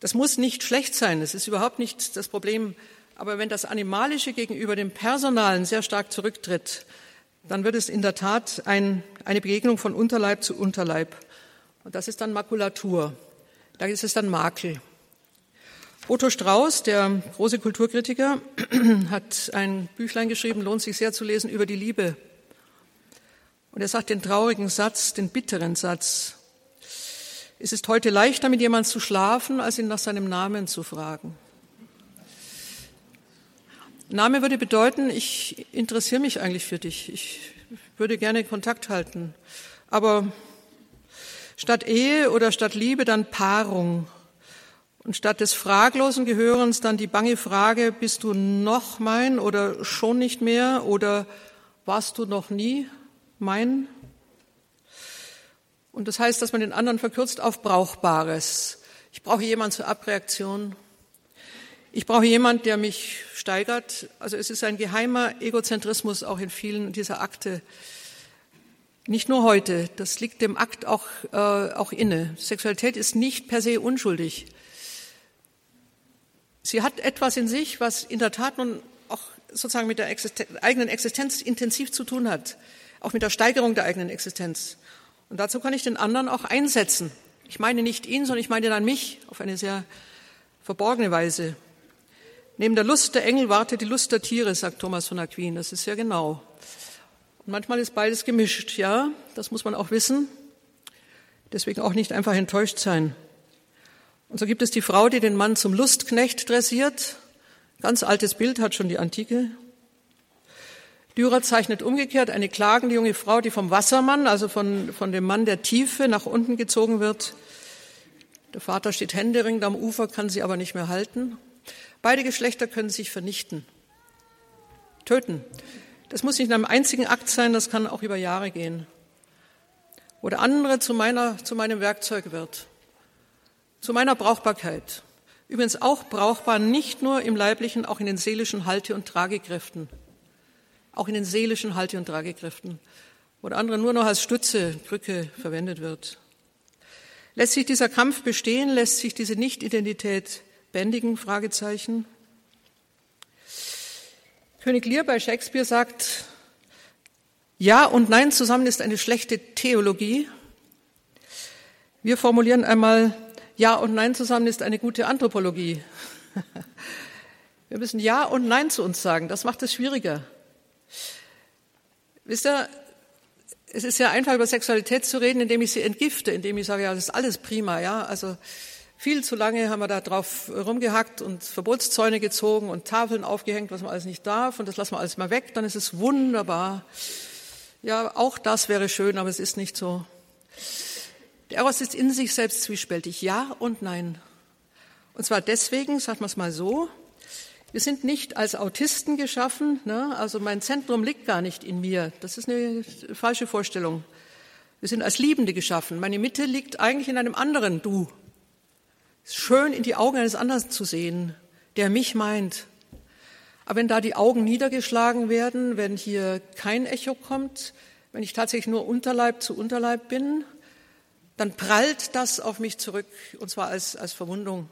[SPEAKER 2] Das muss nicht schlecht sein, das ist überhaupt nicht das Problem. Aber wenn das Animalische gegenüber dem Personalen sehr stark zurücktritt, dann wird es in der Tat ein, eine Begegnung von Unterleib zu Unterleib. Und das ist dann Makulatur. Da ist es dann Makel. Otto Strauß, der große Kulturkritiker, [clears throat] hat ein Büchlein geschrieben, lohnt sich sehr zu lesen, über die Liebe. Und er sagt den traurigen Satz, den bitteren Satz. Es ist heute leichter, mit jemandem zu schlafen, als ihn nach seinem Namen zu fragen. Name würde bedeuten, ich interessiere mich eigentlich für dich. Ich würde gerne Kontakt halten. Aber statt Ehe oder statt Liebe dann Paarung. Und statt des fraglosen Gehörens dann die bange Frage, bist du noch mein oder schon nicht mehr oder warst du noch nie? mein. Und das heißt, dass man den anderen verkürzt auf Brauchbares. Ich brauche jemanden zur Abreaktion. Ich brauche jemanden, der mich steigert. Also es ist ein geheimer Egozentrismus auch in vielen dieser Akte. Nicht nur heute, das liegt dem Akt auch, äh, auch inne. Sexualität ist nicht per se unschuldig. Sie hat etwas in sich, was in der Tat nun auch sozusagen mit der Existen eigenen Existenz intensiv zu tun hat auch mit der Steigerung der eigenen Existenz. Und dazu kann ich den anderen auch einsetzen. Ich meine nicht ihn, sondern ich meine dann mich auf eine sehr verborgene Weise. Neben der Lust der Engel wartet die Lust der Tiere, sagt Thomas von Aquin. Das ist sehr genau. Und manchmal ist beides gemischt, ja, das muss man auch wissen. Deswegen auch nicht einfach enttäuscht sein. Und so gibt es die Frau, die den Mann zum Lustknecht dressiert. Ganz altes Bild hat schon die Antike. Dürer zeichnet umgekehrt eine klagende junge Frau, die vom Wassermann, also von, von dem Mann der Tiefe, nach unten gezogen wird. Der Vater steht händeringend am Ufer, kann sie aber nicht mehr halten. Beide Geschlechter können sich vernichten, töten. Das muss nicht in einem einzigen Akt sein, das kann auch über Jahre gehen. Wo der andere zu, meiner, zu meinem Werkzeug wird, zu meiner Brauchbarkeit. Übrigens auch brauchbar nicht nur im leiblichen, auch in den seelischen Halte- und Tragekräften auch in den seelischen Halte- und Tragekräften, wo der andere nur noch als Stütze, Brücke verwendet wird. Lässt sich dieser Kampf bestehen? Lässt sich diese Nicht-Identität bändigen? Fragezeichen. König Lear bei Shakespeare sagt, Ja und Nein zusammen ist eine schlechte Theologie. Wir formulieren einmal, Ja und Nein zusammen ist eine gute Anthropologie. Wir müssen Ja und Nein zu uns sagen. Das macht es schwieriger. Wisst ihr, es ist ja einfach über Sexualität zu reden, indem ich sie entgifte, indem ich sage, ja, das ist alles prima, ja. Also viel zu lange haben wir da drauf rumgehackt und Verbotszäune gezogen und Tafeln aufgehängt, was man alles nicht darf und das lassen wir alles mal weg, dann ist es wunderbar. Ja, auch das wäre schön, aber es ist nicht so. Eros ist in sich selbst zwiespältig, ja und nein. Und zwar deswegen, sagt man es mal so, wir sind nicht als Autisten geschaffen, ne? also mein Zentrum liegt gar nicht in mir. Das ist eine falsche Vorstellung. Wir sind als Liebende geschaffen. Meine Mitte liegt eigentlich in einem anderen Du. Schön, in die Augen eines anderen zu sehen, der mich meint. Aber wenn da die Augen niedergeschlagen werden, wenn hier kein Echo kommt, wenn ich tatsächlich nur Unterleib zu Unterleib bin, dann prallt das auf mich zurück, und zwar als, als Verwundung.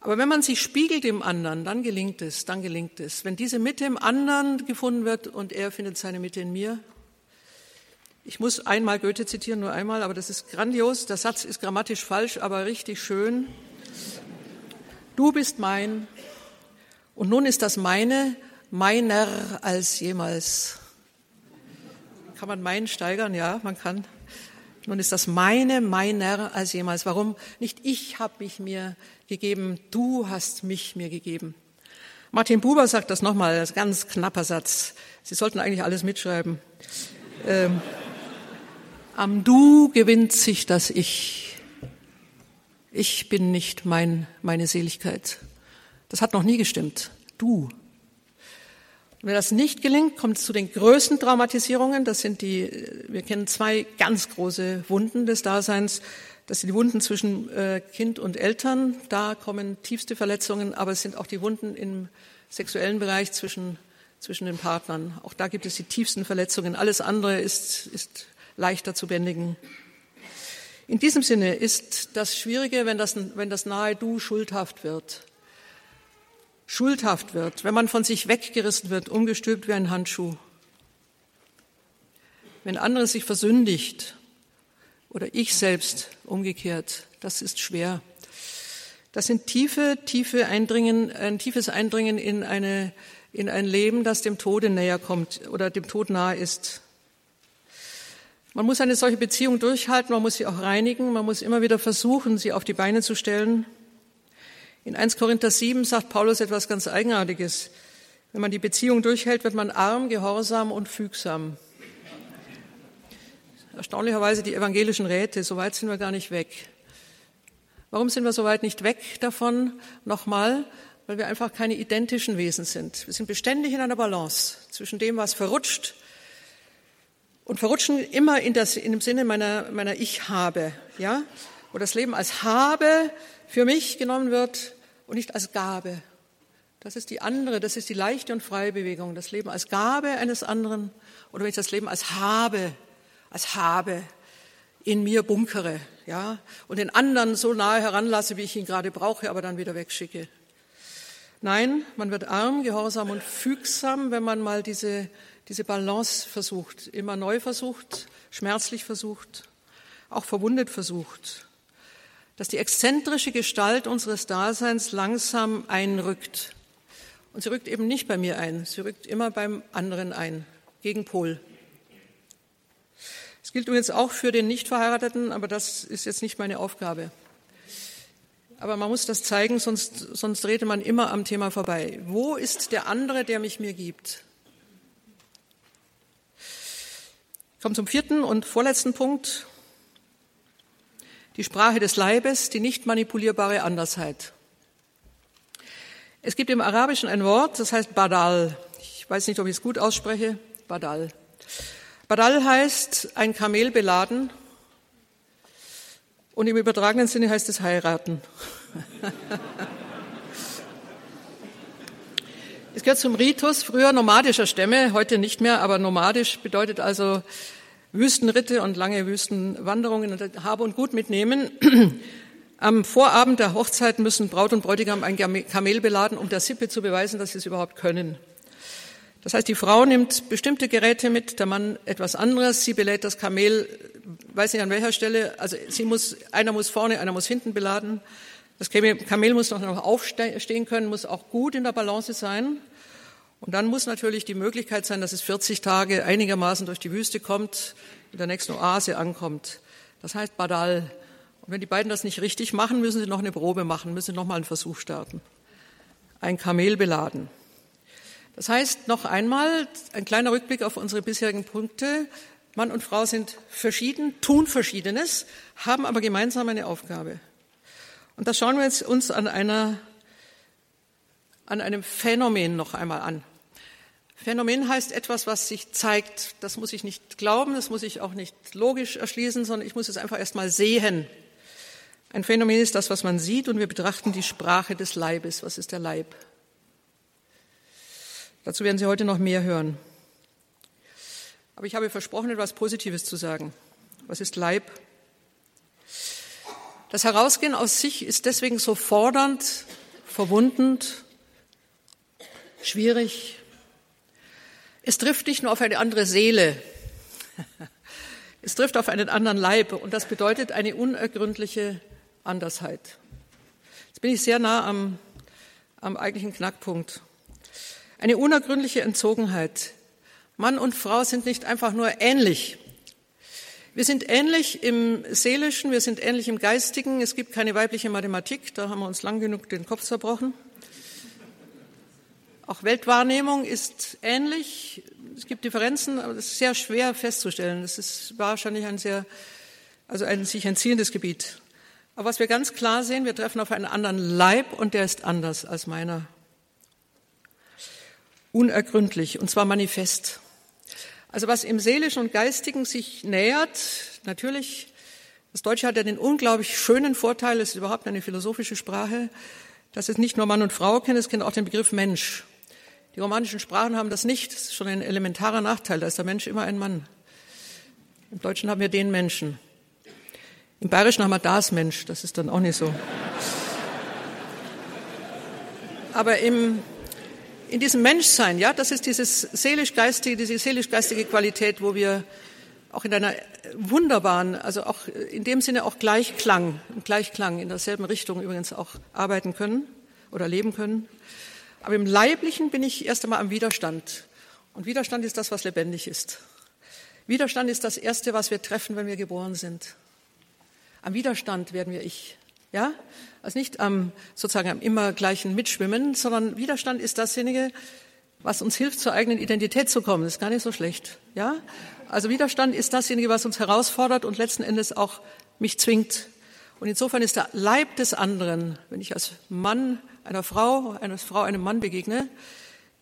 [SPEAKER 2] Aber wenn man sich spiegelt im anderen, dann gelingt es, dann gelingt es. Wenn diese Mitte im anderen gefunden wird und er findet seine Mitte in mir. Ich muss einmal Goethe zitieren, nur einmal, aber das ist grandios. Der Satz ist grammatisch falsch, aber richtig schön. Du bist mein und nun ist das meine meiner als jemals. Kann man mein steigern? Ja, man kann. Nun ist das meine, meiner als jemals. Warum? Nicht ich habe mich mir gegeben, du hast mich mir gegeben. Martin Buber sagt das nochmal, das ist ein ganz knapper Satz. Sie sollten eigentlich alles mitschreiben. Ähm, am Du gewinnt sich das Ich. Ich bin nicht mein, meine Seligkeit. Das hat noch nie gestimmt. Du. Wenn das nicht gelingt, kommt es zu den größten Traumatisierungen. Das sind die, wir kennen zwei ganz große Wunden des Daseins. Das sind die Wunden zwischen äh, Kind und Eltern. Da kommen tiefste Verletzungen, aber es sind auch die Wunden im sexuellen Bereich zwischen, zwischen den Partnern. Auch da gibt es die tiefsten Verletzungen. Alles andere ist, ist leichter zu bändigen. In diesem Sinne ist das Schwierige, wenn das, wenn das nahe Du schuldhaft wird schuldhaft wird, wenn man von sich weggerissen wird, umgestülpt wie ein Handschuh, wenn andere sich versündigt oder ich selbst umgekehrt, das ist schwer. Das sind tiefe, tiefe Eindringen, ein tiefes Eindringen in eine, in ein Leben, das dem Tode näher kommt oder dem Tod nahe ist. Man muss eine solche Beziehung durchhalten, man muss sie auch reinigen, man muss immer wieder versuchen, sie auf die Beine zu stellen. In 1 Korinther 7 sagt Paulus etwas ganz Eigenartiges. Wenn man die Beziehung durchhält, wird man arm, gehorsam und fügsam. Erstaunlicherweise die evangelischen Räte, so weit sind wir gar nicht weg. Warum sind wir so weit nicht weg davon? Nochmal, weil wir einfach keine identischen Wesen sind. Wir sind beständig in einer Balance zwischen dem, was verrutscht und verrutschen immer in, das, in dem Sinne meiner, meiner Ich-Habe, ja, wo das Leben als Habe für mich genommen wird und nicht als Gabe. Das ist die andere, das ist die leichte und freie Bewegung. Das Leben als Gabe eines anderen oder wenn ich das Leben als Habe, als Habe in mir bunkere, ja, und den anderen so nahe heranlasse, wie ich ihn gerade brauche, aber dann wieder wegschicke. Nein, man wird arm, gehorsam und fügsam, wenn man mal diese, diese Balance versucht, immer neu versucht, schmerzlich versucht, auch verwundet versucht dass die exzentrische Gestalt unseres Daseins langsam einrückt. Und sie rückt eben nicht bei mir ein, sie rückt immer beim anderen ein, gegen Pol. Es gilt übrigens auch für den Nichtverheirateten, aber das ist jetzt nicht meine Aufgabe. Aber man muss das zeigen, sonst, sonst drehte man immer am Thema vorbei. Wo ist der andere, der mich mir gibt? Ich komme zum vierten und vorletzten Punkt die Sprache des Leibes, die nicht manipulierbare Andersheit. Es gibt im Arabischen ein Wort, das heißt Badal. Ich weiß nicht, ob ich es gut ausspreche. Badal. Badal heißt ein Kamel beladen und im übertragenen Sinne heißt es heiraten. [laughs] es gehört zum Ritus früher nomadischer Stämme, heute nicht mehr, aber nomadisch bedeutet also Wüstenritte und lange Wüstenwanderungen und Habe und Gut mitnehmen. [clears throat] Am Vorabend der Hochzeit müssen Braut und Bräutigam ein Kamel beladen, um der Sippe zu beweisen, dass sie es überhaupt können. Das heißt, die Frau nimmt bestimmte Geräte mit, der Mann etwas anderes. Sie belädt das Kamel, weiß nicht an welcher Stelle. Also sie muss, einer muss vorne, einer muss hinten beladen. Das Kamel muss noch aufstehen können, muss auch gut in der Balance sein. Und dann muss natürlich die Möglichkeit sein, dass es 40 Tage einigermaßen durch die Wüste kommt, in der nächsten Oase ankommt. Das heißt Badal. Und wenn die beiden das nicht richtig machen, müssen sie noch eine Probe machen, müssen sie noch mal einen Versuch starten. Ein Kamel beladen. Das heißt, noch einmal ein kleiner Rückblick auf unsere bisherigen Punkte. Mann und Frau sind verschieden, tun Verschiedenes, haben aber gemeinsam eine Aufgabe. Und das schauen wir jetzt uns an einer, an einem Phänomen noch einmal an. Phänomen heißt etwas, was sich zeigt. Das muss ich nicht glauben, das muss ich auch nicht logisch erschließen, sondern ich muss es einfach erst mal sehen. Ein Phänomen ist das, was man sieht, und wir betrachten die Sprache des Leibes. Was ist der Leib? Dazu werden Sie heute noch mehr hören. Aber ich habe versprochen, etwas Positives zu sagen. Was ist Leib? Das Herausgehen aus sich ist deswegen so fordernd, verwundend, schwierig. Es trifft nicht nur auf eine andere Seele, es trifft auf einen anderen Leib und das bedeutet eine unergründliche Andersheit. Jetzt bin ich sehr nah am, am eigentlichen Knackpunkt. Eine unergründliche Entzogenheit. Mann und Frau sind nicht einfach nur ähnlich. Wir sind ähnlich im Seelischen, wir sind ähnlich im Geistigen. Es gibt keine weibliche Mathematik, da haben wir uns lang genug den Kopf zerbrochen. Auch Weltwahrnehmung ist ähnlich. Es gibt Differenzen, aber das ist sehr schwer festzustellen. Das ist wahrscheinlich ein sehr, also ein sich entziehendes Gebiet. Aber was wir ganz klar sehen, wir treffen auf einen anderen Leib und der ist anders als meiner. Unergründlich und zwar manifest. Also was im Seelischen und Geistigen sich nähert, natürlich, das Deutsche hat ja den unglaublich schönen Vorteil, es ist überhaupt eine philosophische Sprache, dass es nicht nur Mann und Frau kennt, es kennt auch den Begriff Mensch. Die romanischen Sprachen haben das nicht, das ist schon ein elementarer Nachteil, da ist der Mensch immer ein Mann. Im Deutschen haben wir den Menschen. Im Bayerischen haben wir das Mensch, das ist dann auch nicht so. Aber im, in diesem Menschsein, ja, das ist dieses seelisch-geistige, diese seelisch-geistige Qualität, wo wir auch in einer wunderbaren, also auch in dem Sinne auch Gleichklang, Gleichklang in derselben Richtung übrigens auch arbeiten können oder leben können. Aber im Leiblichen bin ich erst einmal am Widerstand. Und Widerstand ist das, was lebendig ist. Widerstand ist das Erste, was wir treffen, wenn wir geboren sind. Am Widerstand werden wir ich. Ja? Also nicht am, sozusagen am immer gleichen Mitschwimmen, sondern Widerstand ist dasjenige, was uns hilft, zur eigenen Identität zu kommen. Das ist gar nicht so schlecht. Ja? Also Widerstand ist dasjenige, was uns herausfordert und letzten Endes auch mich zwingt. Und insofern ist der Leib des anderen, wenn ich als Mann einer Frau, einer Frau einem Mann begegne,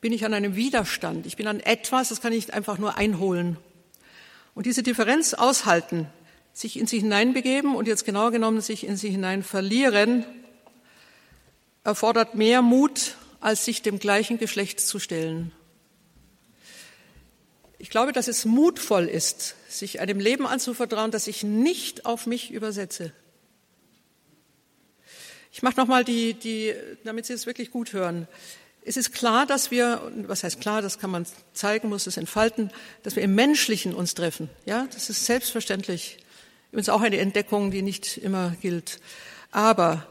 [SPEAKER 2] bin ich an einem Widerstand. Ich bin an etwas, das kann ich einfach nur einholen. Und diese Differenz aushalten, sich in sich hineinbegeben und jetzt genauer genommen sich in sie hinein verlieren, erfordert mehr Mut, als sich dem gleichen Geschlecht zu stellen. Ich glaube, dass es mutvoll ist, sich einem Leben anzuvertrauen, das ich nicht auf mich übersetze. Ich mache nochmal die, die, damit Sie es wirklich gut hören. Es ist klar, dass wir, was heißt klar, das kann man zeigen, muss es entfalten, dass wir im Menschlichen uns treffen. Ja, das ist selbstverständlich. Übrigens auch eine Entdeckung, die nicht immer gilt. Aber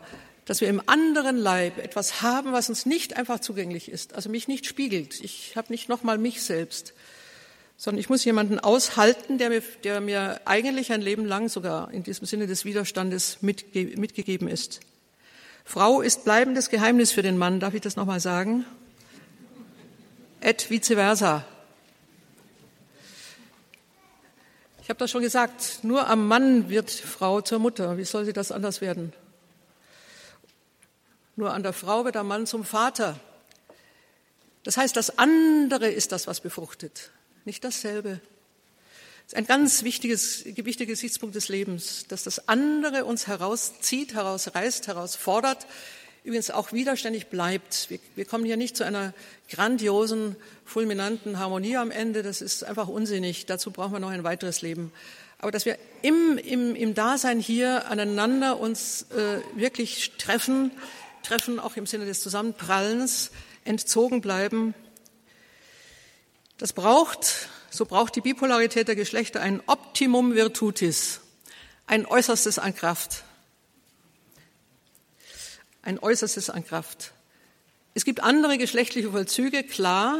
[SPEAKER 2] dass wir im anderen Leib etwas haben, was uns nicht einfach zugänglich ist, also mich nicht spiegelt. Ich habe nicht nochmal mich selbst, sondern ich muss jemanden aushalten, der mir, der mir eigentlich ein Leben lang sogar in diesem Sinne des Widerstandes mitge mitgegeben ist. Frau ist bleibendes Geheimnis für den Mann, darf ich das nochmal sagen? Et vice versa. Ich habe das schon gesagt, nur am Mann wird Frau zur Mutter. Wie soll sie das anders werden? Nur an der Frau wird der Mann zum Vater. Das heißt, das andere ist das, was befruchtet, nicht dasselbe. Ist ein ganz wichtiges, wichtiger Gesichtspunkt des Lebens, dass das andere uns herauszieht, herausreißt, herausfordert, übrigens auch widerständig bleibt. Wir, wir, kommen hier nicht zu einer grandiosen, fulminanten Harmonie am Ende. Das ist einfach unsinnig. Dazu brauchen wir noch ein weiteres Leben. Aber dass wir im, im, im Dasein hier aneinander uns äh, wirklich treffen, treffen auch im Sinne des Zusammenprallens, entzogen bleiben, das braucht, so braucht die Bipolarität der Geschlechter ein Optimum Virtutis, ein Äußerstes an Kraft ein Äußerstes an Kraft. Es gibt andere geschlechtliche Vollzüge, klar,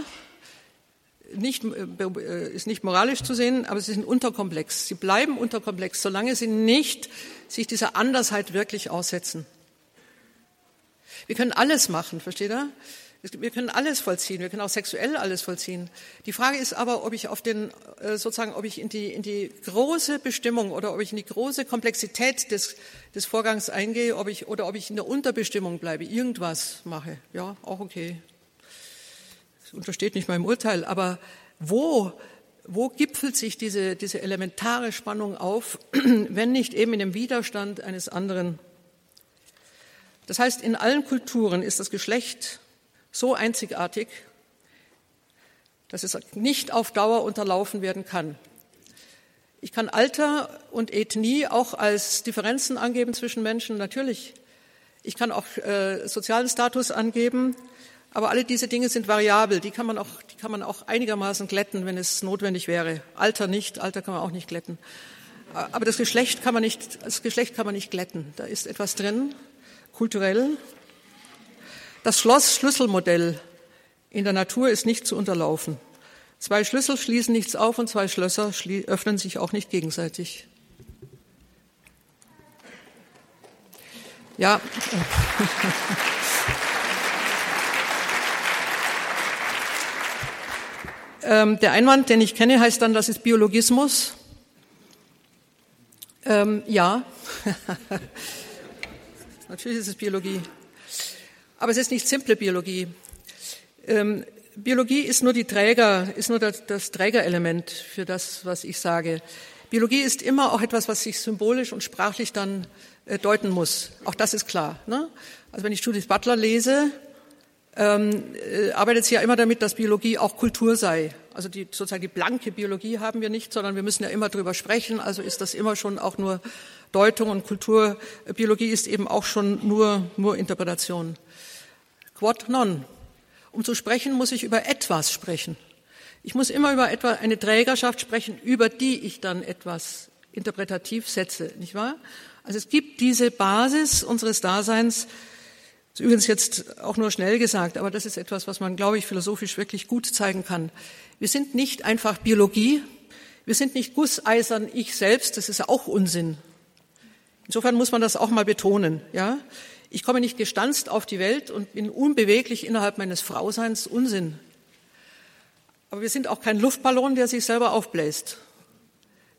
[SPEAKER 2] nicht, äh, ist nicht moralisch zu sehen, aber sie sind unterkomplex. Sie bleiben unterkomplex, solange sie nicht sich dieser Andersheit wirklich aussetzen. Wir können alles machen, versteht ihr? Wir können alles vollziehen, wir können auch sexuell alles vollziehen. Die Frage ist aber, ob ich auf den, äh, sozusagen, ob ich in die, in die große Bestimmung oder ob ich in die große Komplexität des, des Vorgangs eingehe, ob ich, oder ob ich in der Unterbestimmung bleibe, irgendwas mache. Ja, auch okay. Das untersteht nicht meinem Urteil, aber wo, wo gipfelt sich diese, diese elementare Spannung auf, [clears throat] wenn nicht eben in dem Widerstand eines anderen? Das heißt, in allen Kulturen ist das Geschlecht so einzigartig, dass es nicht auf Dauer unterlaufen werden kann. Ich kann Alter und Ethnie auch als Differenzen angeben zwischen Menschen, natürlich. Ich kann auch äh, sozialen Status angeben, aber alle diese Dinge sind variabel. Die kann man auch, die kann man auch einigermaßen glätten, wenn es notwendig wäre. Alter nicht, Alter kann man auch nicht glätten. Aber das Geschlecht kann man nicht, das Geschlecht kann man nicht glätten. Da ist etwas drin, kulturell, das Schloss-Schlüsselmodell in der Natur ist nicht zu unterlaufen. Zwei Schlüssel schließen nichts auf und zwei Schlösser öffnen sich auch nicht gegenseitig. Ja. [laughs] ähm, der Einwand, den ich kenne, heißt dann, das ist Biologismus. Ähm, ja, [laughs] natürlich ist es Biologie. Aber es ist nicht simple Biologie. Ähm, Biologie ist nur die Träger, ist nur das, das Trägerelement für das, was ich sage. Biologie ist immer auch etwas, was sich symbolisch und sprachlich dann äh, deuten muss. Auch das ist klar. Ne? Also wenn ich Judith Butler lese, ähm, äh, arbeitet sie ja immer damit, dass Biologie auch Kultur sei. Also die, sozusagen die blanke Biologie haben wir nicht, sondern wir müssen ja immer drüber sprechen. Also ist das immer schon auch nur Deutung und Kultur. Biologie ist eben auch schon nur, nur Interpretation. Quod non. Um zu sprechen, muss ich über etwas sprechen. Ich muss immer über etwa eine Trägerschaft sprechen, über die ich dann etwas interpretativ setze, nicht wahr? Also es gibt diese Basis unseres Daseins, das ist übrigens jetzt auch nur schnell gesagt, aber das ist etwas, was man, glaube ich, philosophisch wirklich gut zeigen kann. Wir sind nicht einfach Biologie, wir sind nicht gusseisern ich selbst, das ist ja auch Unsinn. Insofern muss man das auch mal betonen, ja? Ich komme nicht gestanzt auf die Welt und bin unbeweglich innerhalb meines Frauseins Unsinn. Aber wir sind auch kein Luftballon, der sich selber aufbläst.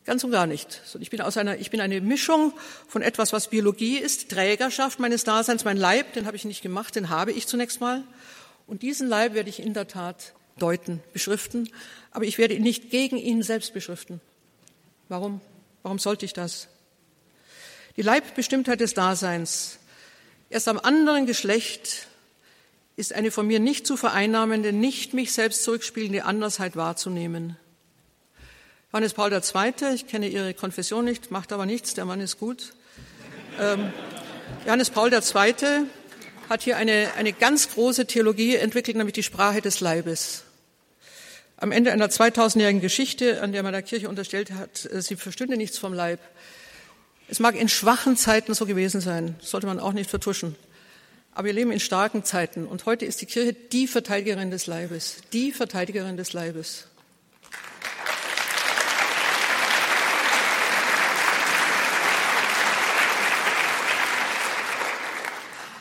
[SPEAKER 2] Ganz und gar nicht. Ich bin, aus einer, ich bin eine Mischung von etwas, was Biologie ist, Trägerschaft meines Daseins, mein Leib, den habe ich nicht gemacht, den habe ich zunächst mal. Und diesen Leib werde ich in der Tat deuten, beschriften, aber ich werde ihn nicht gegen ihn selbst beschriften. Warum? Warum sollte ich das? Die Leibbestimmtheit des Daseins Erst am anderen Geschlecht ist eine von mir nicht zu vereinnahmende, nicht mich selbst zurückspielende Andersheit wahrzunehmen. Johannes Paul II., ich kenne Ihre Konfession nicht, macht aber nichts, der Mann ist gut. Ähm, Johannes Paul II. hat hier eine, eine ganz große Theologie entwickelt, nämlich die Sprache des Leibes. Am Ende einer 2000-jährigen Geschichte, an der man der Kirche unterstellt hat, äh, sie verstünde nichts vom Leib, es mag in schwachen Zeiten so gewesen sein, sollte man auch nicht vertuschen. Aber wir leben in starken Zeiten und heute ist die Kirche die Verteidigerin des Leibes, die Verteidigerin des Leibes.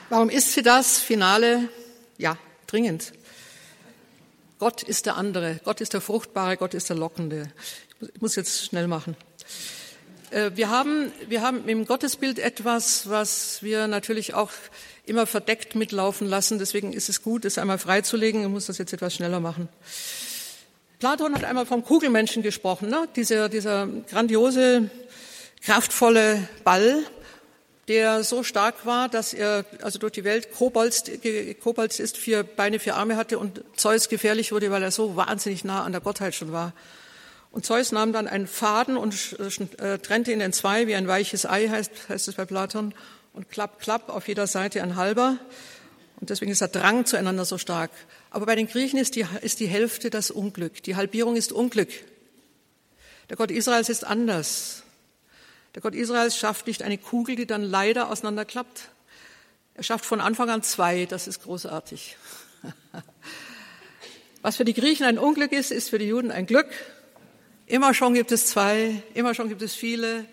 [SPEAKER 2] Warum ist sie das? Finale, ja, dringend. Gott ist der andere, Gott ist der Fruchtbare, Gott ist der Lockende. Ich muss jetzt schnell machen. Äh, wir haben, wir haben im Gottesbild etwas, was wir natürlich auch immer verdeckt mitlaufen lassen. Deswegen ist es gut, es einmal freizulegen. Ich muss das jetzt etwas schneller machen. Platon hat einmal vom Kugelmenschen gesprochen, ne? dieser, dieser grandiose, kraftvolle Ball, der so stark war, dass er also durch die Welt Kobolds, Kobolds ist, vier Beine, vier Arme hatte und Zeus gefährlich wurde, weil er so wahnsinnig nah an der Gottheit schon war. Und Zeus nahm dann einen Faden und äh, trennte ihn in zwei, wie ein weiches Ei heißt, heißt es bei Platon, und klapp, klapp, auf jeder Seite ein halber. Und deswegen ist der Drang zueinander so stark. Aber bei den Griechen ist die, ist die Hälfte das Unglück. Die Halbierung ist Unglück. Der Gott Israels ist anders. Der Gott Israels schafft nicht eine Kugel, die dann leider auseinanderklappt. Er schafft von Anfang an zwei. Das ist großartig. [laughs] Was für die Griechen ein Unglück ist, ist für die Juden ein Glück. Immer schon gibt es zwei, immer schon gibt es viele.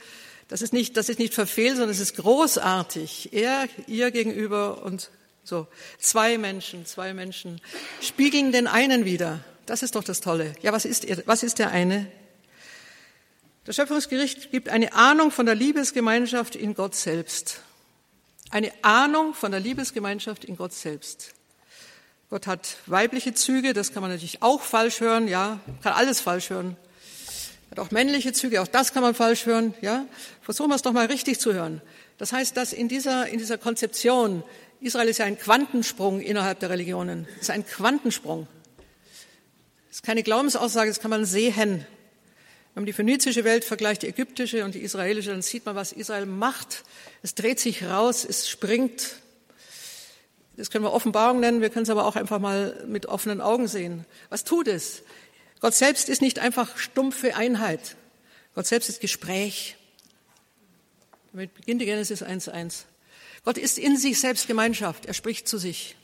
[SPEAKER 2] Das ist nicht, das ist nicht verfehlt, sondern es ist großartig. Er, ihr gegenüber und So, zwei Menschen, zwei Menschen spiegeln den einen wieder. Das ist doch das Tolle. Ja, was ist, was ist der eine? Das Schöpfungsgericht gibt eine Ahnung von der Liebesgemeinschaft in Gott selbst. Eine Ahnung von der Liebesgemeinschaft in Gott selbst. Gott hat weibliche Züge, das kann man natürlich auch falsch hören, ja, kann alles falsch hören. Hat auch männliche Züge, auch das kann man falsch hören, ja. Versuchen wir es doch mal richtig zu hören. Das heißt, dass in dieser, in dieser Konzeption, Israel ist ja ein Quantensprung innerhalb der Religionen, ist ein Quantensprung. Das ist keine Glaubensaussage, das kann man sehen. Wenn man die phönizische Welt vergleicht, die ägyptische und die israelische, dann sieht man, was Israel macht. Es dreht sich raus, es springt. Das können wir Offenbarung nennen, wir können es aber auch einfach mal mit offenen Augen sehen. Was tut es? Gott selbst ist nicht einfach stumpfe Einheit. Gott selbst ist Gespräch. Damit beginnt die Genesis 1.1. Gott ist in sich selbst Gemeinschaft. Er spricht zu sich.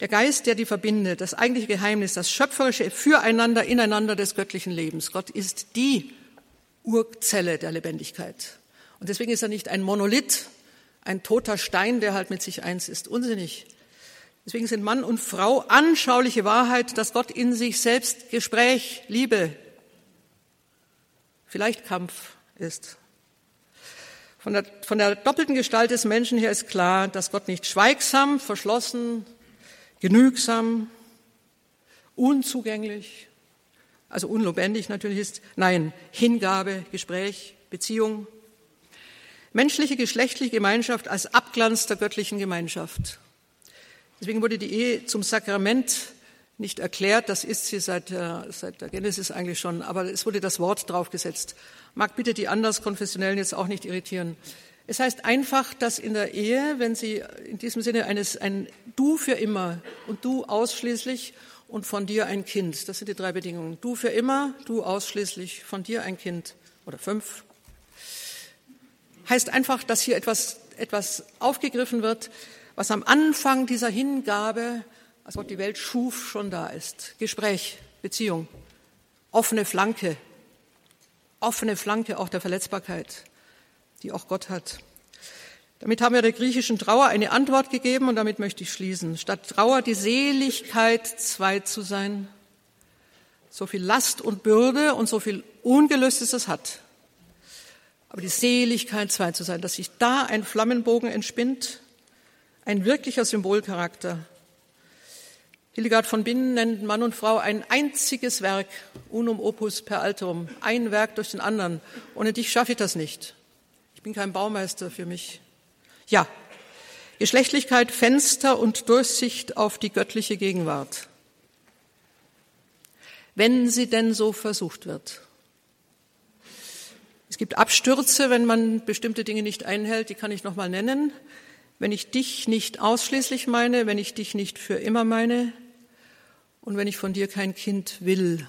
[SPEAKER 2] Der Geist, der die verbindet, das eigentliche Geheimnis, das schöpferische Füreinander, ineinander des göttlichen Lebens. Gott ist die Urzelle der Lebendigkeit. Und deswegen ist er nicht ein Monolith, ein toter Stein, der halt mit sich eins ist. Unsinnig. Deswegen sind Mann und Frau anschauliche Wahrheit, dass Gott in sich selbst Gespräch, Liebe, vielleicht Kampf ist. Von der, von der doppelten Gestalt des Menschen her ist klar, dass Gott nicht schweigsam, verschlossen, genügsam, unzugänglich, also unlebendig natürlich ist. Nein, Hingabe, Gespräch, Beziehung. Menschliche, geschlechtliche Gemeinschaft als Abglanz der göttlichen Gemeinschaft. Deswegen wurde die Ehe zum Sakrament nicht erklärt, das ist sie seit, der, seit der Genesis eigentlich schon, aber es wurde das Wort draufgesetzt. Mag bitte die Anderskonfessionellen jetzt auch nicht irritieren. Es heißt einfach, dass in der Ehe, wenn Sie in diesem Sinne eines, ein Du für immer und Du ausschließlich und von dir ein Kind, das sind die drei Bedingungen. Du für immer, du ausschließlich, von dir ein Kind oder fünf. Heißt einfach, dass hier etwas, etwas aufgegriffen wird, was am Anfang dieser Hingabe, als Gott die Welt schuf, schon da ist. Gespräch, Beziehung, offene Flanke, offene Flanke auch der Verletzbarkeit die auch Gott hat. Damit haben wir der griechischen Trauer eine Antwort gegeben und damit möchte ich schließen. Statt Trauer die Seligkeit, zwei zu sein, so viel Last und Bürde und so viel Ungelöstes es hat. Aber die Seligkeit, zwei zu sein, dass sich da ein Flammenbogen entspinnt, ein wirklicher Symbolcharakter. Hildegard von Binnen nennt Mann und Frau ein einziges Werk, unum opus per alterum, ein Werk durch den anderen. Ohne dich schaffe ich das nicht. Ich bin kein Baumeister für mich. Ja, Geschlechtlichkeit, Fenster und Durchsicht auf die göttliche Gegenwart. Wenn sie denn so versucht wird. Es gibt Abstürze, wenn man bestimmte Dinge nicht einhält, die kann ich noch mal nennen. Wenn ich dich nicht ausschließlich meine, wenn ich dich nicht für immer meine und wenn ich von dir kein Kind will.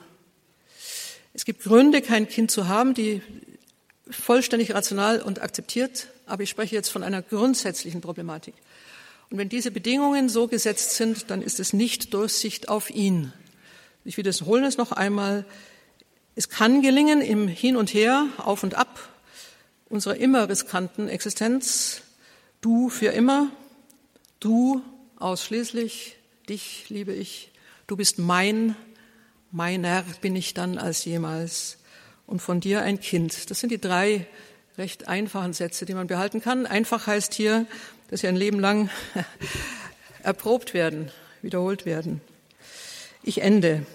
[SPEAKER 2] Es gibt Gründe, kein Kind zu haben, die vollständig rational und akzeptiert, aber ich spreche jetzt von einer grundsätzlichen Problematik. Und wenn diese Bedingungen so gesetzt sind, dann ist es nicht Durchsicht auf ihn. Ich wiederhole es noch einmal. Es kann gelingen im Hin und Her, auf und ab unserer immer riskanten Existenz, du für immer, du ausschließlich, dich liebe ich, du bist mein, meiner bin ich dann als jemals und von dir ein Kind. Das sind die drei recht einfachen Sätze, die man behalten kann. Einfach heißt hier, dass sie ein Leben lang [laughs] erprobt werden, wiederholt werden. Ich ende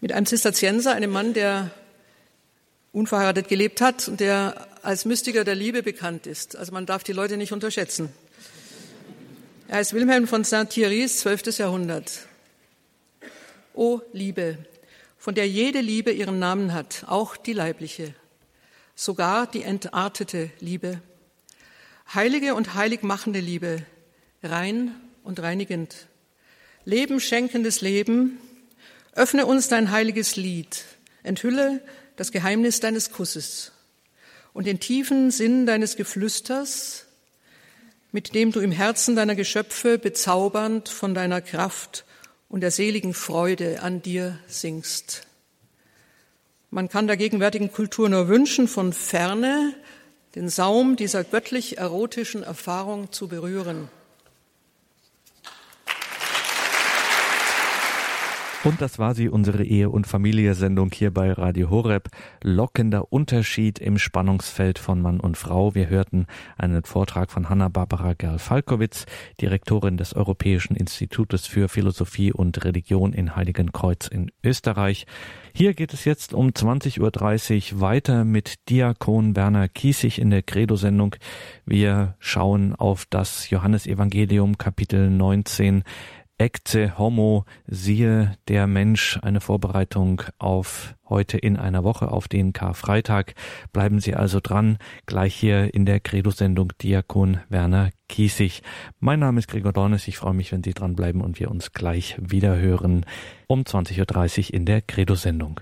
[SPEAKER 2] mit einem Zisterzienser, einem Mann, der unverheiratet gelebt hat und der als Mystiker der Liebe bekannt ist. Also man darf die Leute nicht unterschätzen. Er heißt Wilhelm von Saint-Thierry, 12. Jahrhundert. O Liebe, von der jede Liebe ihren Namen hat, auch die leibliche, sogar die entartete Liebe. Heilige und heiligmachende Liebe, rein und reinigend. Leben schenkendes Leben, öffne uns dein heiliges Lied, enthülle das Geheimnis deines Kusses und den tiefen Sinn deines Geflüsters, mit dem du im Herzen deiner Geschöpfe bezaubernd von deiner Kraft und der seligen Freude an dir singst. Man kann der gegenwärtigen Kultur nur wünschen, von ferne den Saum dieser göttlich erotischen Erfahrung zu berühren.
[SPEAKER 1] Und das war sie, unsere Ehe- und Familie-Sendung hier bei Radio Horeb. Lockender Unterschied im Spannungsfeld von Mann und Frau. Wir hörten einen Vortrag von Hanna-Barbara Gerl-Falkowitz, Direktorin des Europäischen Institutes für Philosophie und Religion in Heiligenkreuz in Österreich. Hier geht es jetzt um 20.30 Uhr weiter mit Diakon Werner Kiesig in der Credo-Sendung. Wir schauen auf das Johannesevangelium Kapitel 19 Ecce Homo, siehe der Mensch, eine Vorbereitung auf heute in einer Woche, auf den Karfreitag. Bleiben Sie also dran, gleich hier in der Credo-Sendung Diakon Werner Kiesig. Mein Name ist Gregor Dornes, ich freue mich, wenn Sie dranbleiben und wir uns gleich wieder hören um 20.30 Uhr in der Credo-Sendung.